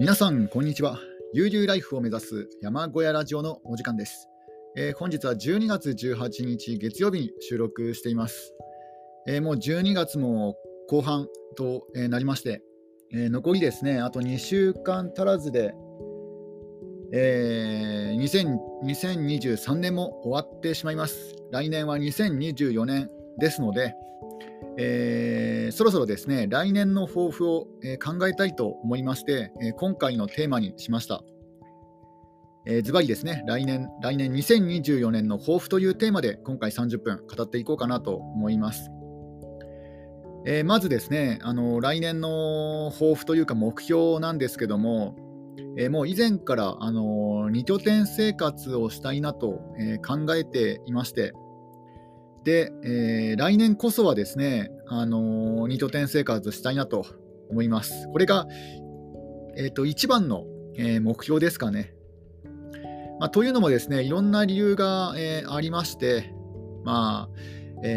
皆さん、こんにちは。悠々ライフを目指す山小屋ラジオのお時間です。えー、本日は12月18日月曜日に収録しています。えー、もう12月も後半と、えー、なりまして、え残りですね、あと2週間足らずで、え2023年も終わってしまいます。来年は2024年ですので、えー、そろそろですね、来年の抱負を、え、考えたいと思いまして、え、今回のテーマにしました。ズバリですね、来年、来年2024年の抱負というテーマで今回30分語っていこうかなと思います。えー、まずですね、あの来年の抱負というか目標なんですけども、えー、もう以前からあの2拠点生活をしたいなと、えー、考えていまして、で、えー、来年こそはですね、あのー、2拠点生活したいなと思います。これが、えーと、一番の、えー、目標ですかね。まあ、というのもですね、いろんな理由が、えー、ありまして、ま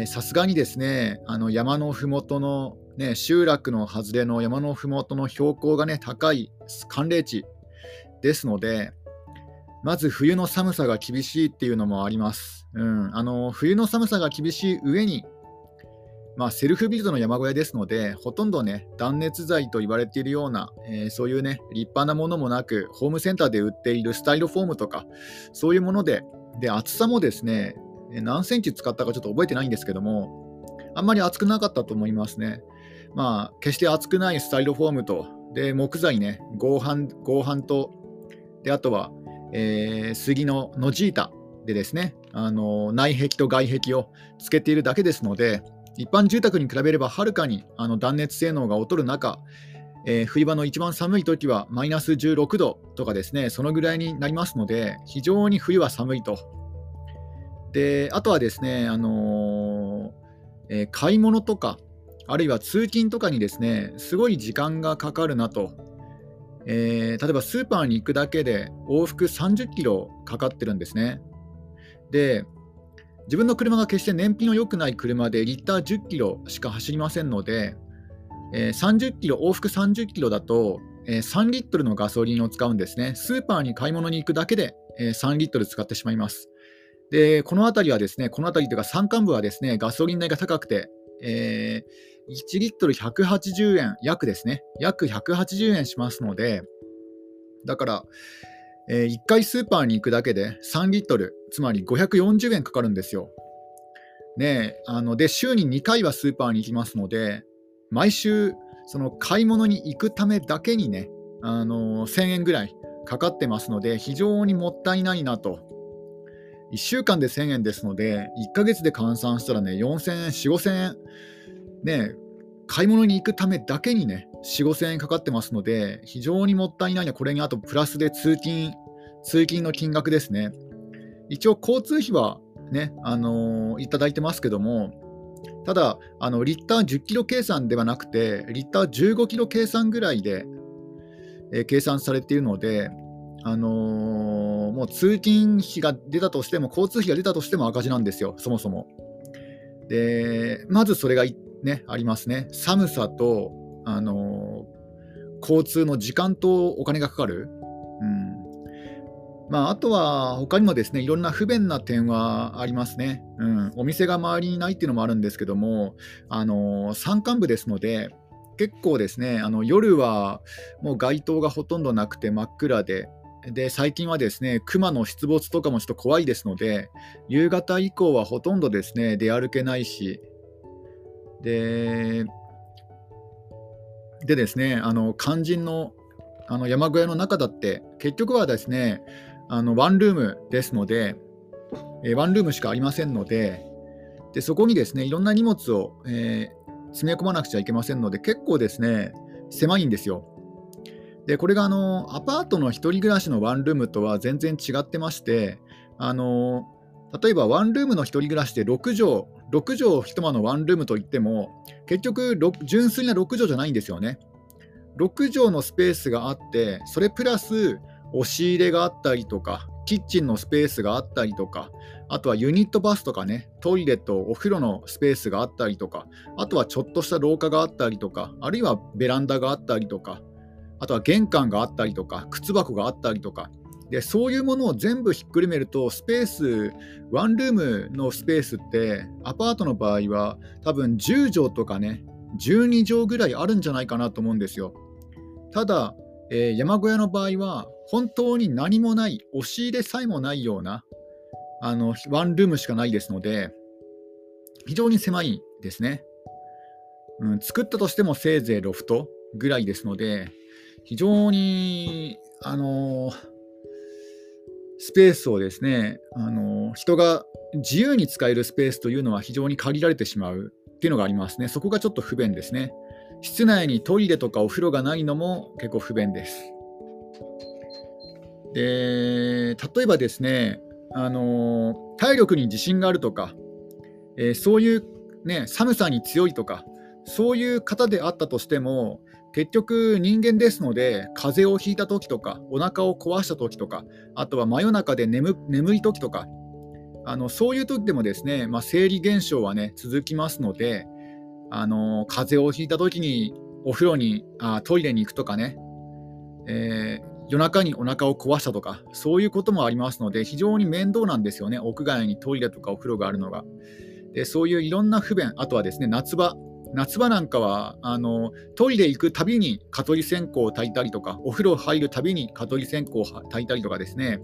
あ、さすがにですね、あの山のふもとの、ね、集落の外れの山のふもとの標高がね、高い寒冷地ですので、まず冬の寒さが厳しいっていうのもあります。うん、あの冬の寒さが厳しい上に、まあ、セルフビルドの山小屋ですので、ほとんどね、断熱材と言われているような、えー、そういうね、立派なものもなく、ホームセンターで売っているスタイロフォームとか、そういうもので、で厚さもですね、何センチ使ったかちょっと覚えてないんですけども、あんまり厚くなかったと思いますね。まあ、決して厚くないスタイロフォームと、で木材ね、合板合板と、であとは、えー、杉のノジータでですね、あの内壁と外壁をつけているだけですので、一般住宅に比べればはるかにあの断熱性能が劣る中、えー、冬場の一番寒い時はマイナス16度とかですね、そのぐらいになりますので、非常に冬は寒いと。で、あとはですね、あのー、えー、買い物とか、あるいは通勤とかにですね、すごい時間がかかるなとえ、例えばスーパーに行くだけで往復30キロかかってるんですね。で、自分の車が決して燃費の良くない車でリッター10キロしか走りませんので、えー、30キロ、往復30キロだと、えー、3リットルのガソリンを使うんですね。スーパーに買い物に行くだけで、えー、3リットル使ってしまいます。で、この辺りはですね、この辺りというか山間部はですね、ガソリン代が高くて、え、1リットル180円、約ですね、約180円しますので、だから、え、1回スーパーに行くだけで3リットル、つまり540円かかるんですよ。ねあので、週に2回はスーパーに行きますので、毎週、その買い物に行くためだけにね、あの1000円ぐらいかかってますので、非常にもったいないなと1週間で1000円ですので、1ヶ月で換算したらね、4000円、4、5000円、ね、買い物に行くためだけにね、4、5000円かかってますので、非常にもったいないね、これにあとプラスで通勤、通勤の金額ですね。一応、交通費はね、あのー、いただいてますけども、ただ、あのリッター10キロ計算ではなくて、リッター15キロ計算ぐらいで、えー、計算されているので、あのー、もう通勤費が出たとしても、交通費が出たとしても赤字なんですよ、そもそも。で、まずそれが、ね、ありますね。寒さと、あのー、交通の時間とお金がかかる。まあ、あとは他にもですねいろんな不便な点はありますね、うん、お店が周りにないっていうのもあるんですけども、あの、山間部ですので、結構ですねあの夜はもう街灯がほとんどなくて真っ暗で、で最近はですね熊の出没とかもちょっと怖いですので夕方以降はほとんどですね出歩けないし。ででですねあの肝心のあの山小屋の中だって結局はですねあのワンルームですので、えワンルームしかありませんのででそこにですねいろんな荷物を、えー、詰め込まなくちゃいけませんので結構ですね狭いんですよ。でこれがあのアパートの1人暮らしのワンルームとは全然違ってましてあの例えばワンルームの1人暮らしで6畳6畳1間のワンルームといっても結局純粋な6畳じゃないんですよね6畳のスペースがあってそれプラス押し入れがあったりとかキッチンのスペースがあったりとかあとはユニットバスとかねトイレとお風呂のスペースがあったりとかあとはちょっとした廊下があったりとかあるいはベランダがあったりとかあとは玄関があったりとか、靴箱があったりとか、でそういうものを全部ひっくるめると、スペース、ワンルームのスペースって、アパートの場合は、多分10畳とかね、12畳ぐらいあるんじゃないかなと思うんですよ。ただ、えー、山小屋の場合は、本当に何もない、押し入れさえもないような、あのワンルームしかないですので、非常に狭いですね。うん、作ったとしてもせいぜいロフトぐらいですので、非常に、あの、スペースをですね、あの、人が自由に使えるスペースというのは非常に限られてしまうっていうのがありますね。そこがちょっと不便ですね。室内にトイレとかお風呂がないのも結構不便です。で例えばですね、あの、体力に自信があるとか、えー、そういう、ね、寒さに強いとか、そういう方であったとしても、結局人間ですので、風邪をひいた時とか、お腹を壊した時とか、あとは真夜中で眠眠い時とか、あのそういう時でもですね、まあ、生理現象はね、続きますので、あの風邪をひいた時にお風呂にあ、トイレに行くとかね、えー、夜中にお腹を壊したとか、そういうこともありますので、非常に面倒なんですよね、屋外にトイレとかお風呂があるのが。でそういういろんな不便、あとはですね夏場、夏場なんかはあのトイレ行くたびに蚊取り線香を焚いたりとか、お風呂入るたびに蚊取り線香を焚いたりとかですね、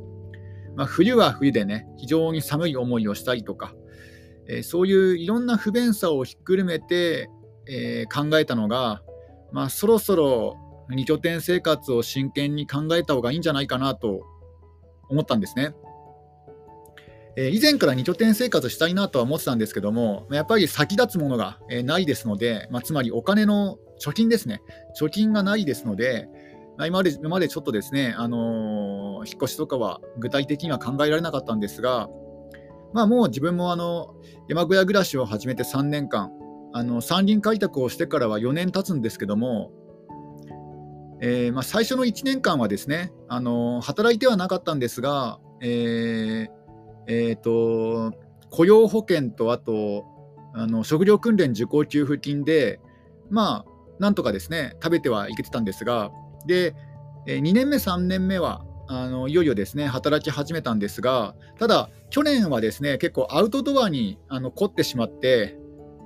まあ、冬は冬でね、非常に寒い思いをしたりとか、え、そういういろんな不便さをひっくるめて、え、考えたのが、まあ、そろそろ2拠点生活を真剣に考えた方がいいんじゃないかなと思ったんですね。え以前から2拠点生活したいなとは思ってたんですけども、やっぱり先立つものが、えないですので、まあ、つまりお金の貯金ですね、貯金がないですので、まあ、今まで今までちょっとですね、あのー、引っ越しとかは具体的には考えられなかったんですが、まあ、もう自分もあの山小屋暮らしを始めて3年間、あの山林開拓をしてからは4年経つんですけども、えー、まあ、最初の1年間はですね、あの働いてはなかったんですが、えーえーと、雇用保険とあとあの食料訓練受講給付金で、まあ、なんとかですね食べてはいけてたんですが、で2年目、3年目はあのいよいよですね働き始めたんですが、ただ、去年はですね結構アウトドアにあの凝ってしまって、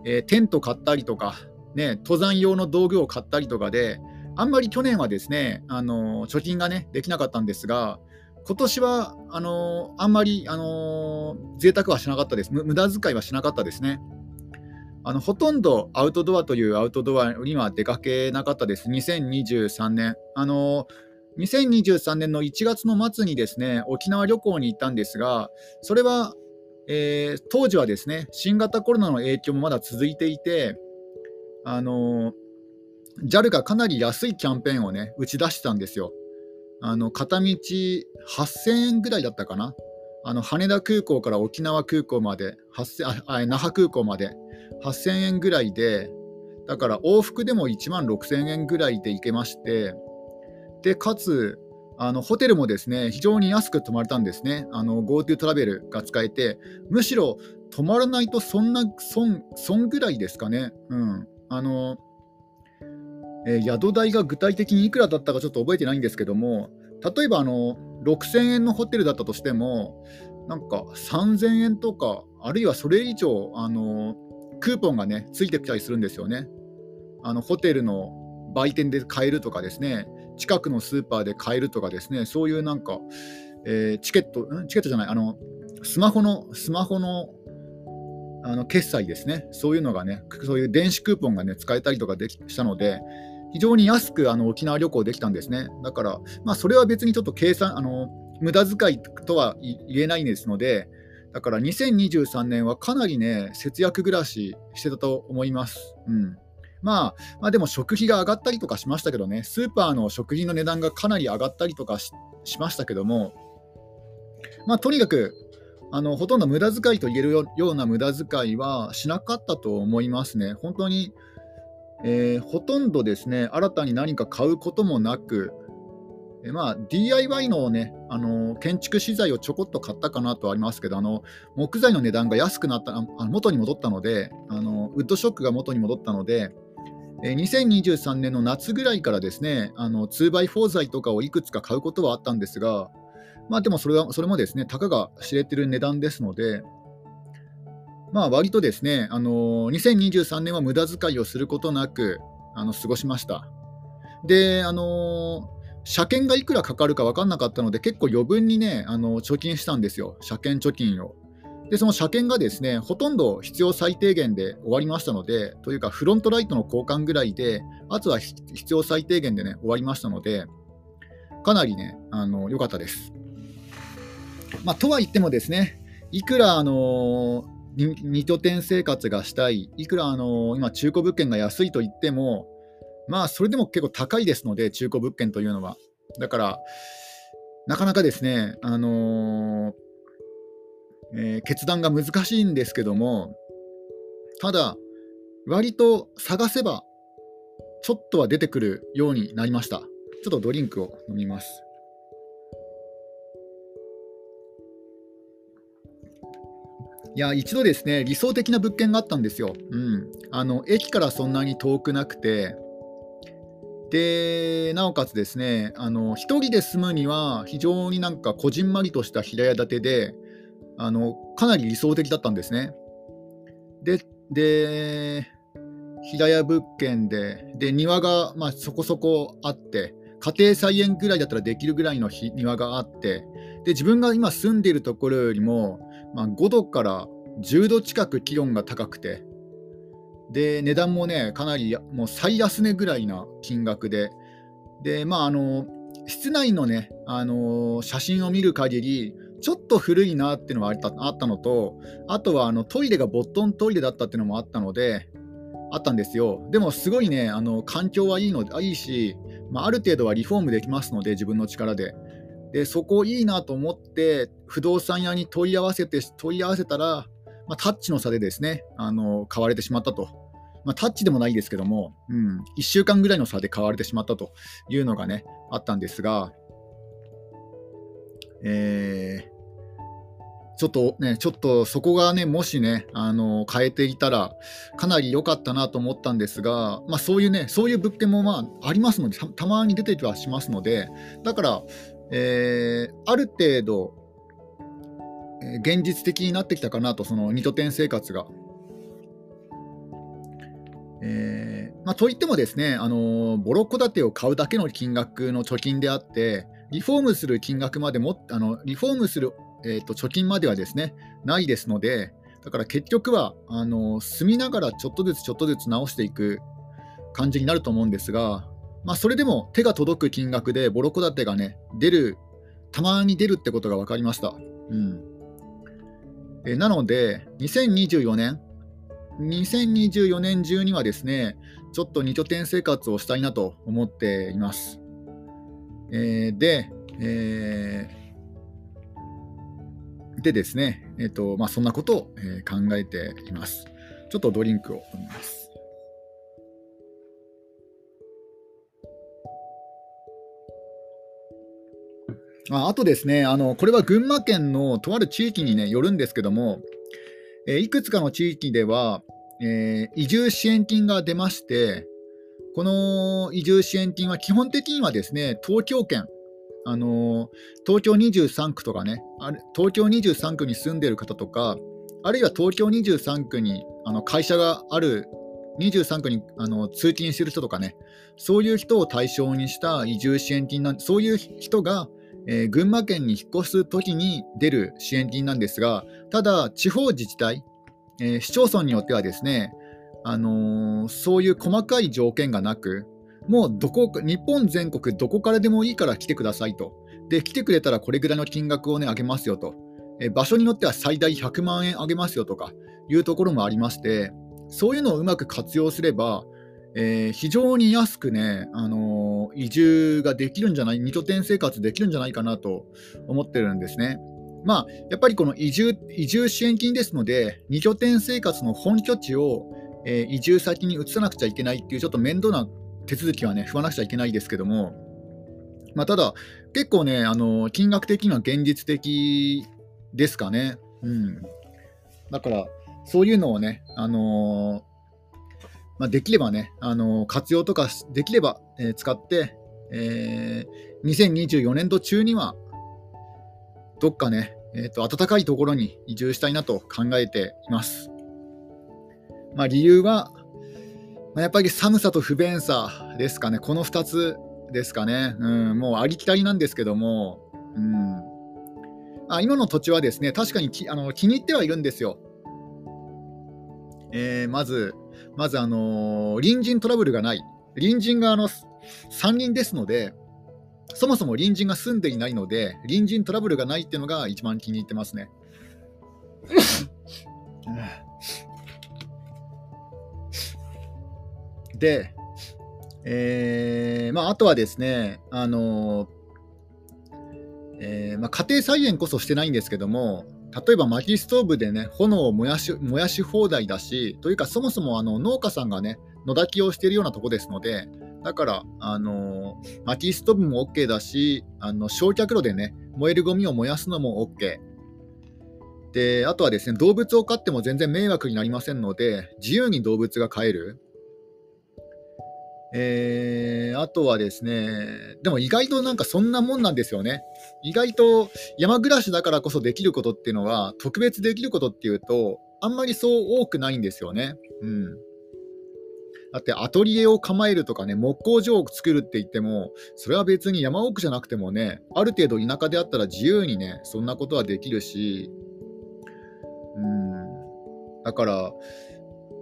えー、テント買ったりとか、ね、登山用の道具を買ったりとかで、あんまり去年はですねあの貯金がねできなかったんですが、今年はあのあんまりあの贅沢はしなかったです。無駄遣いはしなかったですね。あのほとんどアウトドアというアウトドアには出かけなかったです。2023年。あの2023年の1月の末にですね沖縄旅行に行ったんですが、それは、えー、当時はですね新型コロナの影響もまだ続いていて、あの JAL がかなり安いキャンペーンをね打ち出してたんですよ。あの片道8000円ぐらいだったかな。あの羽田空港から沖縄空港まであ那覇空港まで8000円ぐらいで、だから往復でも1万6000円ぐらいで行けまして、でかつあのホテルもですね非常に安く泊まれたんですね。GoTo トラベルが使えて、むしろ泊まらないとそんな損損ぐらいですかね。うん、あのえー、宿代が具体的にいくらだったかちょっと覚えてないんですけども、例えばあの6000円のホテルだったとしても、なんか3000円とか、あるいはそれ以上、あのクーポンがね、ついてきたりするんですよね。あのホテルの売店で買えるとかですね、近くのスーパーで買えるとかですね、そういうなんか、えー、チケット、チケットじゃない、あのスマホの、スマホのあの決済ですね、そういうのがね、そういう電子クーポンがね、使えたりとかできしたので、非常に安くあの沖縄旅行できたんですね。だから、まあ、それは別にちょっと計算、あの無駄遣いとは言えないですので、だから2023年はかなりね、節約暮らししてたと思います。うんまあ、まあ、でも食費が上がったりとかしましたけどね、スーパーの食品の値段がかなり上がったりとかしましたけども、まあ、とにかくあのほとんど無駄遣いと言えるような無駄遣いはしなかったと思いますね。本当にえー、ほとんどですね新たに何か買うこともなく、え、まあ、DIY の,、ね、あの建築資材をちょこっと買ったかなとありますけどあの木材の値段が安くなったあ元に戻ったのであのウッドショックが元に戻ったので、2023年の夏ぐらいからですね、あの 2x4 材とかをいくつか買うことはあったんですが、まあでもそれはそれもですね、たかが知れてる値段ですので、まあ割とですね、あの2023年は無駄遣いをすることなくあの過ごしました。で、あの車検がいくらかかるか分かんなかったので、結構余分にね、あの貯金したんですよ、車検貯金を。で、その車検がですね、ほとんど必要最低限で終わりましたので、というか、フロントライトの交換ぐらいで、あとは必要最低限でね、終わりましたので、かなりね、あの良かったです。まあ、とは言ってもですね、いくら、あの2拠点生活がしたい、いくら、あの今、中古物件が安いと言っても、まあ、それでも結構高いですので、中古物件というのは。だから、なかなかですね、あの、えー、決断が難しいんですけども、ただ、割と探せば、ちょっとは出てくるようになりました。ちょっとドリンクを飲みます。いや、一度ですね、理想的な物件があったんですよ。うん。あの、駅からそんなに遠くなくて、で、なおかつですね、あの、一人で住むには非常になんかこじんまりとした平屋建てで、あの、かなり理想的だったんですね。で、で、平屋物件で、で、庭が、まあ、そこそこあって、家庭菜園ぐらいだったらできるぐらいの庭があって、で、自分が今住んでいるところよりも、まあ、5度から10度近く気温が高くて、で、値段もね、かなりもう最安値ぐらいな金額で、で、まあ、あの、室内のね、あの写真を見る限り、ちょっと古いなっていうのはあったのと、あとはあのトイレがボットントイレだったっていうのもあったので、あったんですよ。でもすごいね、あの環境はいいのいいし、まあ、ある程度はリフォームできますので、自分の力で。で、そこいいなと思って、不動産屋に問い合わせて、問い合わせたら、まあ、タッチの差でですね、あの買われてしまったと。まあ、タッチでもないですけども、うん、1週間ぐらいの差で買われてしまったというのがね、あったんですが、えー、ちょっとね、ちょっとそこがね、もしね、あの変えていたら、かなり良かったなと思ったんですが、まあ、そういうね、そういう物件もまあありますのでた、まに出てきはしますので、だから、えー、ある程度、現実的になってきたかなと、その2拠点生活が。えーまあ、といってもですね、あのボロ戸建てを買うだけの金額の貯金であって、リフォームする金額までも、あのリフォームする、えーと、貯金まではですね、ないですので、だから結局は、あの住みながらちょっとずつちょっとずつ直していく感じになると思うんですが、まあ、それでも手が届く金額でボロ戸建てがね、出る、たまに出るってことが分かりました。うんえなので、2024年、2024年中にはですね、ちょっと2拠点生活をしたいなと思っています。えー、で、えー、でですね、えーとまあ、そんなことを、えー、考えています。ちょっとドリンクを飲みます。ああとですねあの、これは群馬県のとある地域に、ね、よるんですけども、えいくつかの地域では、えー、移住支援金が出まして、この移住支援金は基本的にはですね、東京圏、あの東京23区とかね、東京23区に住んでる方とか、あるいは東京23区にあの会社がある23区にあの通勤してる人とかね、そういう人を対象にした移住支援金なんそういう人が、えー、群馬県に引っ越すときに出る支援金なんですが、ただ、地方自治体、えー、市町村によってはですね、あのー、そういう細かい条件がなく、もうどこ日本全国どこからでもいいから来てくださいと。で、来てくれたらこれぐらいの金額をね、あげますよと。え場所によっては最大100万円あげますよとかいうところもありまして、そういうのをうまく活用すれば、えー、非常に安くね、あのー、移住ができるんじゃない、2拠点生活できるんじゃないかなと思ってるんですね。まあ、やっぱりこの移住移住支援金ですので、2拠点生活の本拠地を、えー、移住先に移さなくちゃいけないっていう、ちょっと面倒な手続きはね、踏まなくちゃいけないですけども、まあ、ただ、結構ね、あの金額的には現実的ですかね。うん、だから、そういうのをね、あのまあ、できればね、あの活用とかできれば、えー、使って、えー、2024年度中には、どっかね、えーと、暖かいところに移住したいなと考えています。まあ、理由は、まあ、やっぱり寒さと不便さですかね、この2つですかね、うん、もうありきたりなんですけども、うん、あ今の土地はですね確かにきあの気に入ってはいるんですよ。えー、まず、まず、あのー、隣人トラブルがない、隣人があの3人ですので、そもそも隣人が住んでいないので、隣人トラブルがないっていうのが一番気に入ってますね。で、えーまあ、あとはですね、あのえーまあ、家庭菜園こそしてないんですけども、例えば薪ストーブでね、炎を燃やし燃やし放題だし、というか、そもそもあの農家さんがね、野炊きをしているようなとこですので、だから、あの薪ストーブも OK だし、あの焼却炉でね、燃えるゴミを燃やすのも OK。で、あとはですね、動物を飼っても全然迷惑になりませんので、自由に動物が飼える。えー、あとはですね、でも意外となんかそんなもんなんですよね。意外と山暮らしだからこそできることっていうのは、特別できることっていうと、あんまりそう多くないんですよね。うん。だってアトリエを構えるとかね、木工所を作るって言っても、それは別に山奥じゃなくてもね、ある程度田舎であったら自由にね、そんなことはできるし、うん。だから、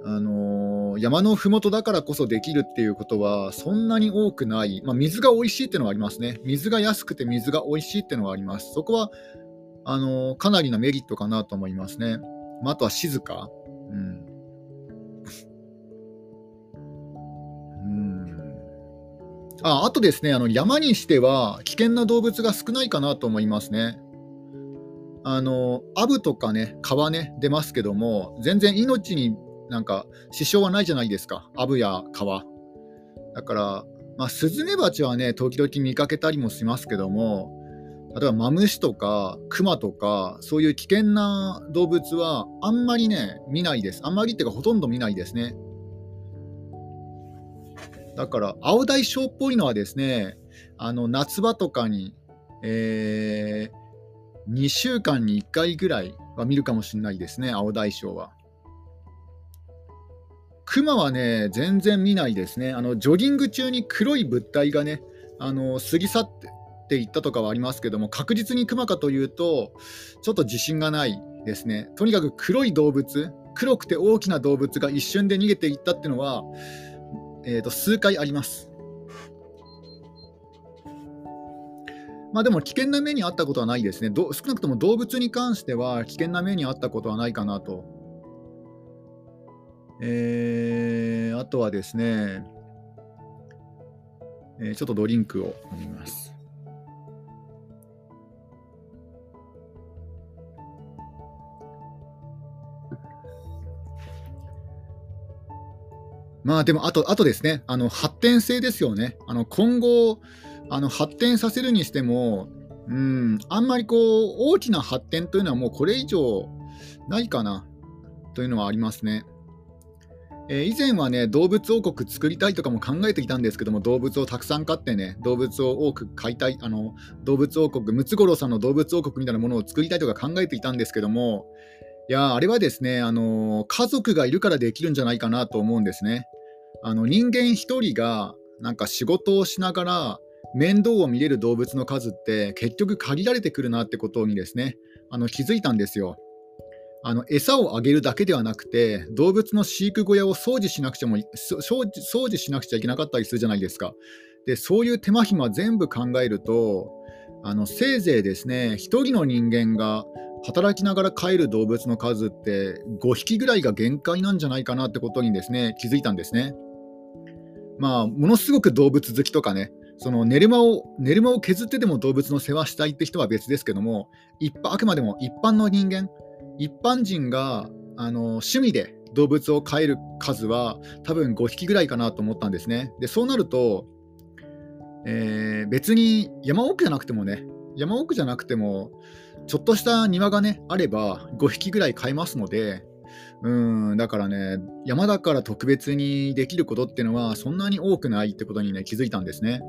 あのー、山の麓だからこそできるっていうことはそんなに多くない、まあ、水が美味しいっていうのはありますね。水が安くて水が美味しいっていうのはあります。そこはあのー、かなりのメリットかなと思いますね。まあ、あとは静か。うん。うんああとですねあの、山にしては危険な動物が少ないかなと思いますね。あのアブとかね、川ね、出ますけども、全然命になんか支障はないじゃないですか、アブや川。だから、まあ、スズメバチはね、時々見かけたりもしますけども、例えばマムシとかクマとか、そういう危険な動物はあんまりね、見ないです。あんまりっていうか、ほとんど見ないですね。だから、青大将っぽいのはですね、あの夏場とかに、えー、2週間に1回ぐらいは見るかもしれないですね、青大将は。クマはね、全然見ないですね。あのジョギング中に黒い物体がね、あの過ぎ去っていったとかはありますけども、確実にクマかというと、ちょっと自信がないですね。とにかく黒い動物、黒くて大きな動物が一瞬で逃げていったっていうのは、えーと、数回あります。まあでも危険な目にあったことはないですね。少なくとも動物に関しては危険な目にあったことはないかなとえー、あとはですね、えー、ちょっとドリンクを飲みます。まあでも、あと、あとですね、あの発展性ですよね。あの今後、あの発展させるにしても、うん、あんまりこう大きな発展というのはもうこれ以上ないかなというのはありますね。えー、以前はね、動物王国作りたいとかも考えていたんですけども、動物をたくさん飼ってね、動物を多く飼いたい、あの動物王国、ムツゴロウさんの動物王国みたいなものを作りたいとか考えていたんですけども、いやあれはですね、あの家族がいるからできるんじゃないかなと思うんですね。あの人間1人がなんか仕事をしながら面倒を見れる動物の数って結局限られてくるなってことにですね、あの気づいたんですよ。あの餌をあげるだけではなくて動物の飼育小屋を掃除しなくちゃも掃除しなくちゃいけなかったりするじゃないですか。でそういう手間暇全部考えるとあのせいぜいですね1人の人間が働きながら飼える動物の数って5匹ぐらいが限界なんじゃないかなってことにですね気づいたんですね。まあものすごく動物好きとかねその寝る間を寝る間を削ってでも動物の世話したいって人は別ですけども一あくまでも一般の人間一般人があの趣味で動物を飼える数は多分5匹ぐらいかなと思ったんですね。でそうなると、えー、別に山奥じゃなくてもね山奥じゃなくてもちょっとした庭がねあれば5匹ぐらい飼えますのでうん、だからね、山だから特別にできることっていうのはそんなに多くないってことにね、気づいたんですね。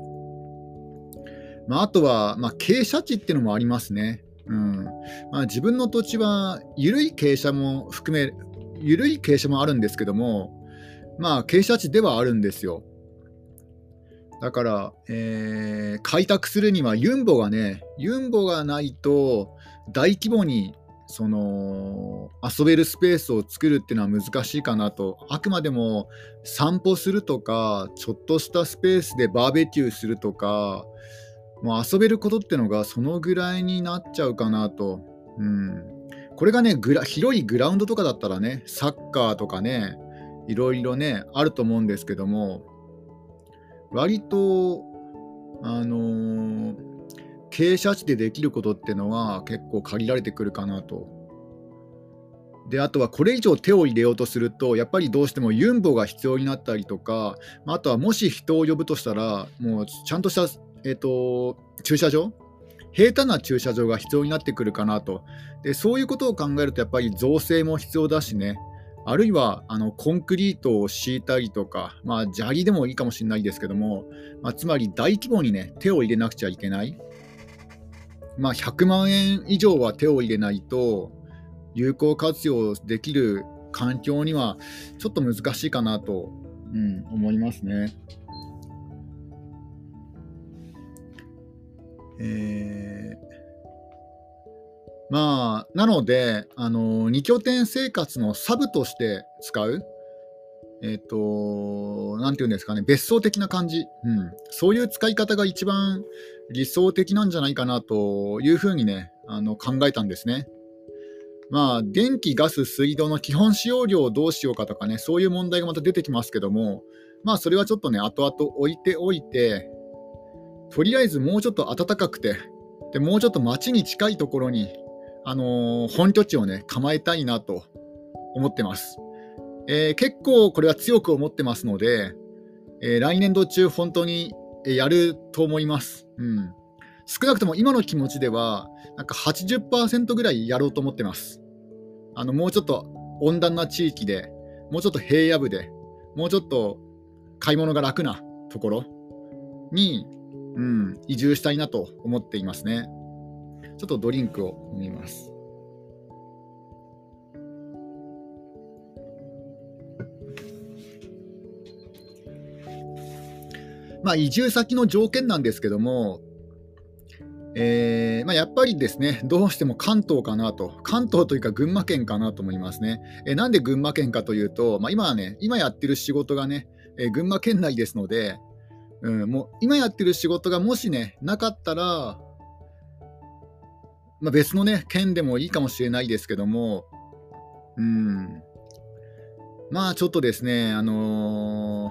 まあ、あとは、まあ、傾斜地っていうのもありますね。うんまあ、自分の土地は緩い傾斜も含め、緩い傾斜もあるんですけども、まあ、傾斜地ではあるんですよ。だから、えー、開拓するにはユンボがね、ユンボがないと大規模にその遊べるスペースを作るっていうのは難しいかなとあくまでも散歩するとかちょっとしたスペースでバーベキューするとかもう遊べることってのがそのぐらいになっちゃうかなと。うん、これがねグラ、広いグラウンドとかだったらね、サッカーとかね、いろいろね、あると思うんですけども、割と、あのー、傾斜地でできることってのは結構限られてくるかなと。であとはこれ以上手を入れようとするとやっぱりどうしてもユンボが必要になったりとかあとはもし人を呼ぶとしたらもうちゃんとしたえーと、駐車場？平坦な駐車場が必要になってくるかなと。でそういうことを考えるとやっぱり造成も必要だしね。あるいはあのコンクリートを敷いたりとか、まあ、砂利でもいいかもしれないですけども、まあ、つまり大規模にね手を入れなくちゃいけない、まあ、100万円以上は手を入れないと有効活用できる環境にはちょっと難しいかなと、うん、思いますね。え、まあ、なので、あの2拠点生活のサブとして使う、えっ、と、なんていうんですかね、別荘的な感じ、うん、そういう使い方が一番理想的なんじゃないかなというふうにね、あの考えたんですね。まあ、電気、ガス、水道の基本使用量をどうしようかとかね、そういう問題がまた出てきますけども、まあ、それはちょっとね、後々置いておいて、とりあえずもうちょっと暖かくて、でもうちょっと街に近いところに、あのー、本拠地をね、構えたいなと思ってます。えー、結構これは強く思ってますので、えー、来年度中本当にやると思います。うん。少なくとも今の気持ちでは、なんか80%ぐらいやろうと思ってます。あの、もうちょっと温暖な地域で、もうちょっと平野部で、もうちょっと買い物が楽なところに、うん、移住したいなと思っていますね。ちょっとドリンクを飲みます。まあ、移住先の条件なんですけども、えーまあ、やっぱりですね、どうしても関東かなと、関東というか群馬県かなと思いますね。えー、なんで群馬県かというと、まあ、今はね、今やってる仕事がね、えー、群馬県内ですので、うん、もう今やってる仕事がもしね、なかったら、まあ、別のね、県でもいいかもしれないですけども、うん、まあちょっとですね、あの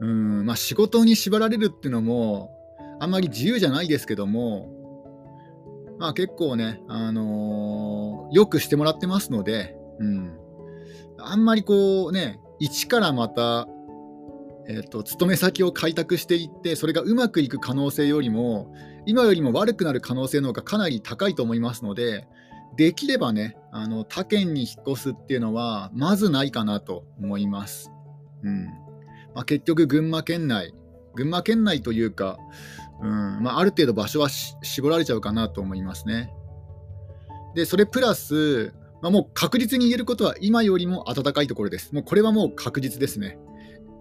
ー、うんまあ、仕事に縛られるっていうのも、あんまり自由じゃないですけども、まあ結構ね、あのー、よくしてもらってますので、うん、あんまりこうね、一からまたえーと、勤め先を開拓していってそれがうまくいく可能性よりも今よりも悪くなる可能性の方がかなり高いと思いますのでできればねあの他県に引っ越すっていうのはまずないかなと思います、うん。まあ、結局群馬県内群馬県内というか、うんまあ、ある程度場所は絞られちゃうかなと思いますね。でそれプラス、まあ、もう確実に言えることは今よりも暖かいところです。もうこれはもう確実ですね。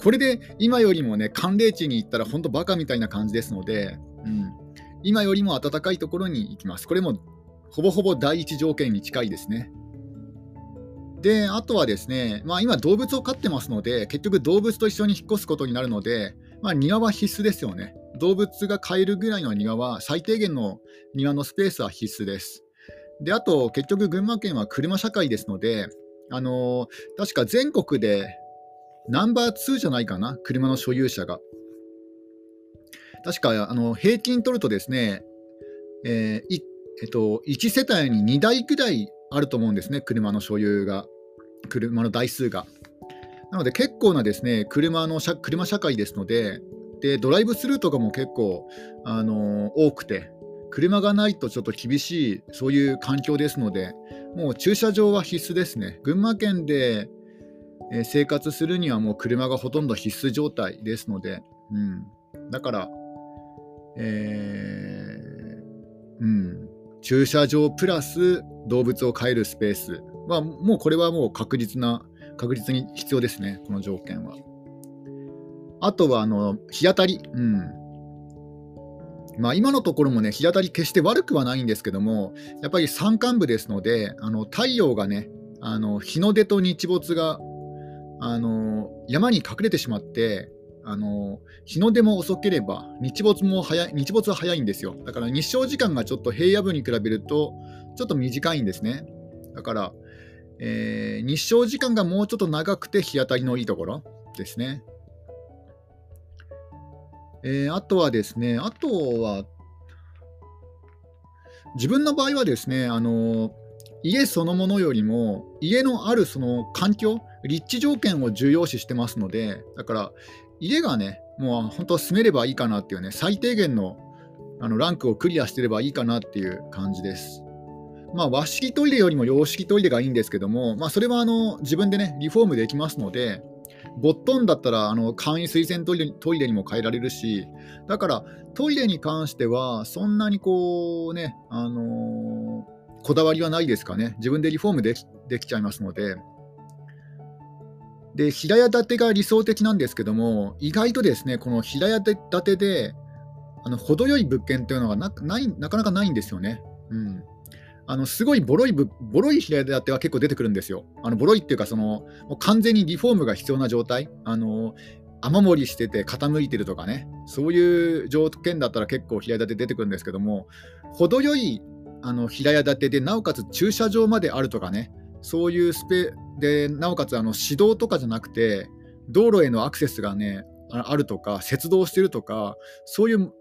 これで今よりもね、寒冷地に行ったら本当バカみたいな感じですので、うん、今よりも暖かいところに行きます。これもほぼほぼ第一条件に近いですね。で、あとはですね、まあ、今動物を飼ってますので、結局動物と一緒に引っ越すことになるので、まあ、庭は必須ですよね。動物が飼えるぐらいの庭は、最低限の庭のスペースは必須です。で、あと、結局群馬県は車社会ですので、あのー、確か全国でナンバー2じゃないかな、車の所有者が。確かあの平均取るとですね、えーえっと、1世帯に2台くらいあると思うんですね、車の所有が、車の台数が。なので結構なですね車の車車社会ですのでで、ドライブスルーとかも結構、あのー、多くて車がないとちょっと厳しい、そういう環境ですので、もう駐車場は必須ですね。群馬県でえ生活するにはもう車がほとんど必須状態ですので、うん、だから、えー、うん、駐車場プラス動物を飼えるスペースは、もうこれはもう確実な、確実に必要ですね、この条件は。あとは、あの、日当たり。うん。まあ、今のところもね、日当たり決して悪くはないんですけども、やっぱり山間部ですので、あの太陽がね、あの日の出と日没があの山に隠れてしまって、あの日の出も遅ければ日没も早い日没は早いんですよ。だから日照時間がちょっと平野部に比べるとちょっと短いんですね。だから、えー、日照時間がもうちょっと長くて日当たりのいいところですね。えー、あとはですね、あとは、自分の場合はですね、あの家そのものよりも、家のあるその環境、立地条件を重要視してますので、だから家がね、もう本当住めればいいかなっていうね、最低限のあのランクをクリアしてればいいかなっていう感じです。まあ、和式トイレよりも洋式トイレがいいんですけども、まあ、それはあの自分でね、リフォームできますので、ボットンだったらあの簡易水洗トイレトイレにも変えられるし、だからトイレに関しては、そんなにこうね、あのー、こだわりはないですかね。自分でリフォームできできちゃいますので。で、平屋建てが理想的なんですけども、意外とですね、この平屋建てで、あの程よい物件というのがなないなかなかないんですよね。うんあのすごいボロいボロい平屋建ては結構出てくるんですよ。あのボロいっていうかその、もう完全にリフォームが必要な状態。あの雨漏りしてて傾いてるとかね、そういう条件だったら結構平屋建て出てくるんですけども、程よいあの平屋建てで、なおかつ駐車場まであるとかね、そういうスペで、なおかつあの市道とかじゃなくて、道路へのアクセスがね、あるとか、接道してるとか、そういう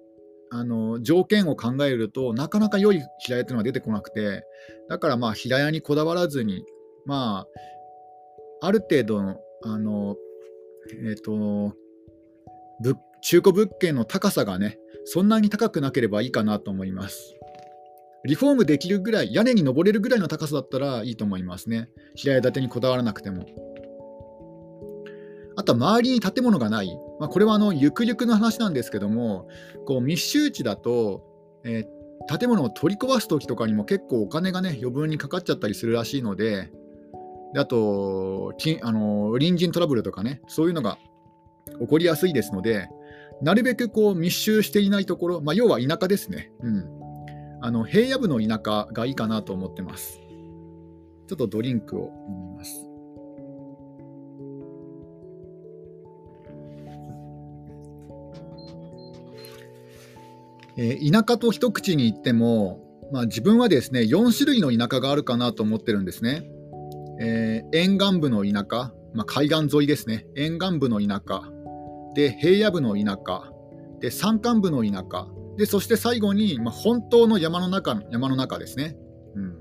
あの条件を考えるとなかなか良い平屋というのは出てこなくてだからまあ平屋にこだわらずにまあある程度のあのえっ、ー、と中古物件の高さがねそんなに高くなければいいかなと思います。リフォームできるぐらい屋根に登れるぐらいの高さだったらいいと思いますね。平屋建てにこだわらなくても。あとは周りに建物がない、まあ、これはあのゆくゆくの話なんですけども、こう密集地だと、えー、建物を取り壊す時とかにも結構お金がね、余分にかかっちゃったりするらしいので、であとあの、隣人トラブルとかね、そういうのが起こりやすいですので、なるべくこう密集していないところ、まあ、要は田舎ですね、うん、あの平野部の田舎がいいかなと思ってます。ちょっとドリンクを飲みます。えー、田舎と一口に言っても、まあ、自分はですね4種類の田舎があるかなと思ってるんですね。えー、沿岸部の田舎、まあ、海岸沿いですね、沿岸部の田舎、で平野部の田舎、で山間部の田舎、でそして最後に、まあ、本当の山の中山の中ですね。うん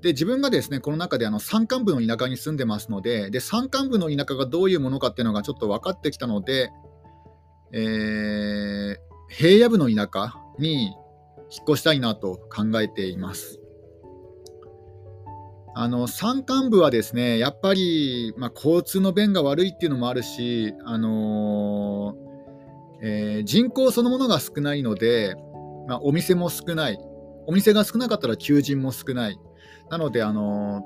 で自分がですねこの中であの山間部の田舎に住んでますのでで山間部の田舎がどういうものかっていうのがちょっと分かってきたので、えー、平野部の田舎に引っ越したいなと考えています。あの山間部はですねやっぱり、まあ、交通の便が悪いっていうのもあるし、あのー、えー、人口そのものが少ないので、まあ、お店も少ない。お店が少なかったら求人も少ない。なのであの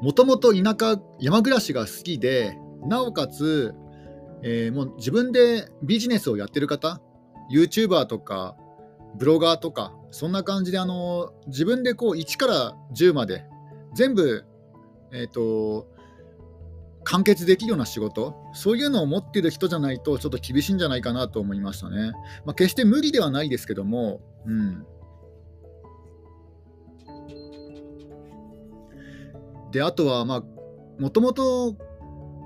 もともと田舎山暮らしが好きでなおかつえー、もう自分でビジネスをやってる方、YouTuber とか、ブロガーとか、そんな感じで、あの自分でこう1から10まで全部、えーと、完結できるような仕事、そういうのを持ってる人じゃないと、ちょっと厳しいんじゃないかなと思いましたね。まあ、決して無理ではないですけども、うん。で、あとは、まあ、もともと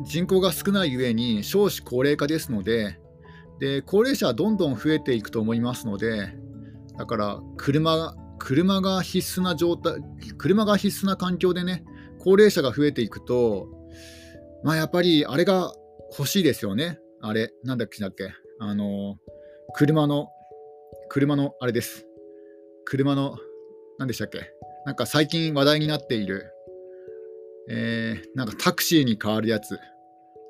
人口が少ないゆえに少子高齢化ですのでで高齢者はどんどん増えていくと思いますのでだから車車が必須な状態車が必須な環境でね高齢者が増えていくとまあやっぱりあれが欲しいですよね。あれなんだっけだっけ。あの車の車のあれです。車の、何でしたっけ。なんか最近話題になっている、えー、なんかタクシーに変わるやつ。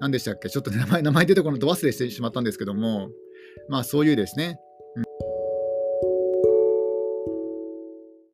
何でしたっけ。ちょっと名前名前出てこないと忘れしてしまったんですけども、まあそういうですね、